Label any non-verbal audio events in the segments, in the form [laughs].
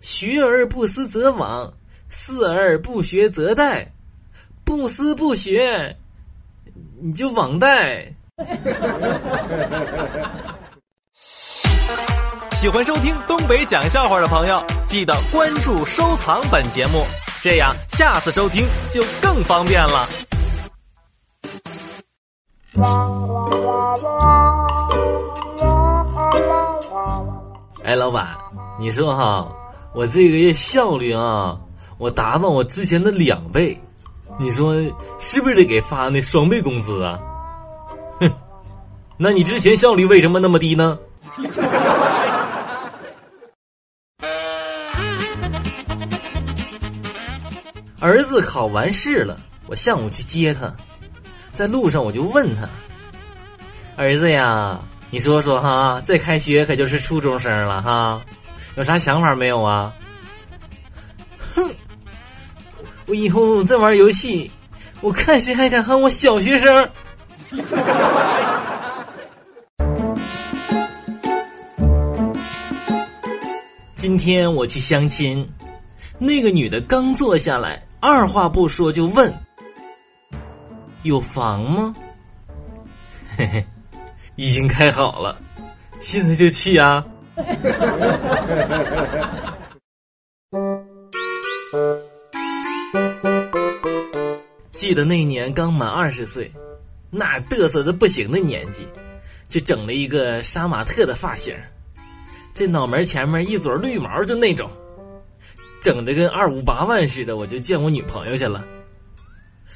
学而不思则罔，思而不学则殆，不思不学，你就网贷。喜欢收听东北讲笑话的朋友，记得关注收藏本节目，这样下次收听就更方便了。哎，老板，你说哈，我这个月效率啊，我达到我之前的两倍，你说是不是得给发那双倍工资啊？哼，那你之前效率为什么那么低呢？儿子考完试了，我下午去接他，在路上我就问他：“儿子呀。”你说说哈，这开学可就是初中生了哈，有啥想法没有啊？哼，我以后再玩游戏，我看谁还敢喊我小学生。今天我去相亲，那个女的刚坐下来，二话不说就问：“有房吗？” [laughs] 嘿嘿。已经开好了，现在就去啊！[laughs] 记得那年刚满二十岁，那嘚瑟的不行的年纪，就整了一个杀马特的发型，这脑门前面一撮绿毛就那种，整的跟二五八万似的，我就见我女朋友去了。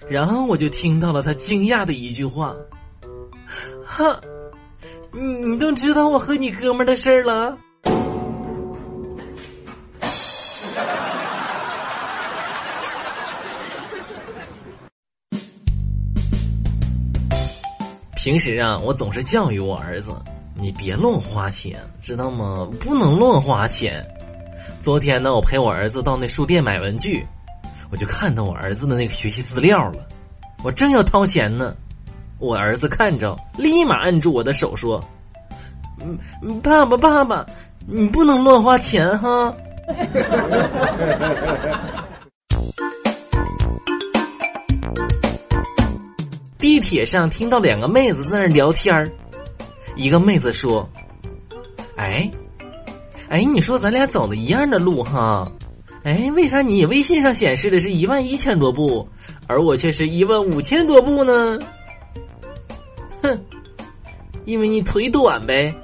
然后我就听到了她惊讶的一句话：“哈。”你你都知道我和你哥们的事儿了？平时啊，我总是教育我儿子，你别乱花钱，知道吗？不能乱花钱。昨天呢，我陪我儿子到那书店买文具，我就看到我儿子的那个学习资料了，我正要掏钱呢。我儿子看着，立马按住我的手说：“嗯，爸爸，爸爸，你不能乱花钱哈。”地铁上听到两个妹子在那聊天一个妹子说：“哎，哎，你说咱俩走的一样的路哈，哎，为啥你微信上显示的是一万一千多步，而我却是一万五千多步呢？”哼，[laughs] 因为你腿短呗。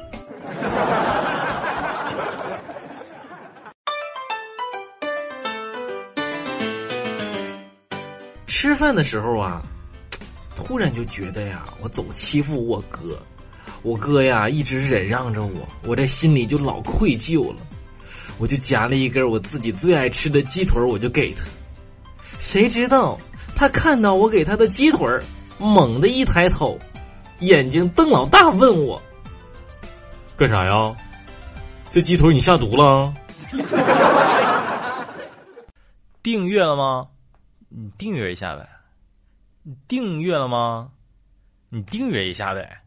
吃饭的时候啊，突然就觉得呀，我总欺负我哥，我哥呀一直忍让着我，我这心里就老愧疚了。我就夹了一根我自己最爱吃的鸡腿，我就给他。谁知道他看到我给他的鸡腿，猛地一抬头。眼睛瞪老大，问我：“干啥呀？这鸡腿你下毒了？订阅了吗？你订阅一下呗。你订阅了吗？你订阅一下呗。”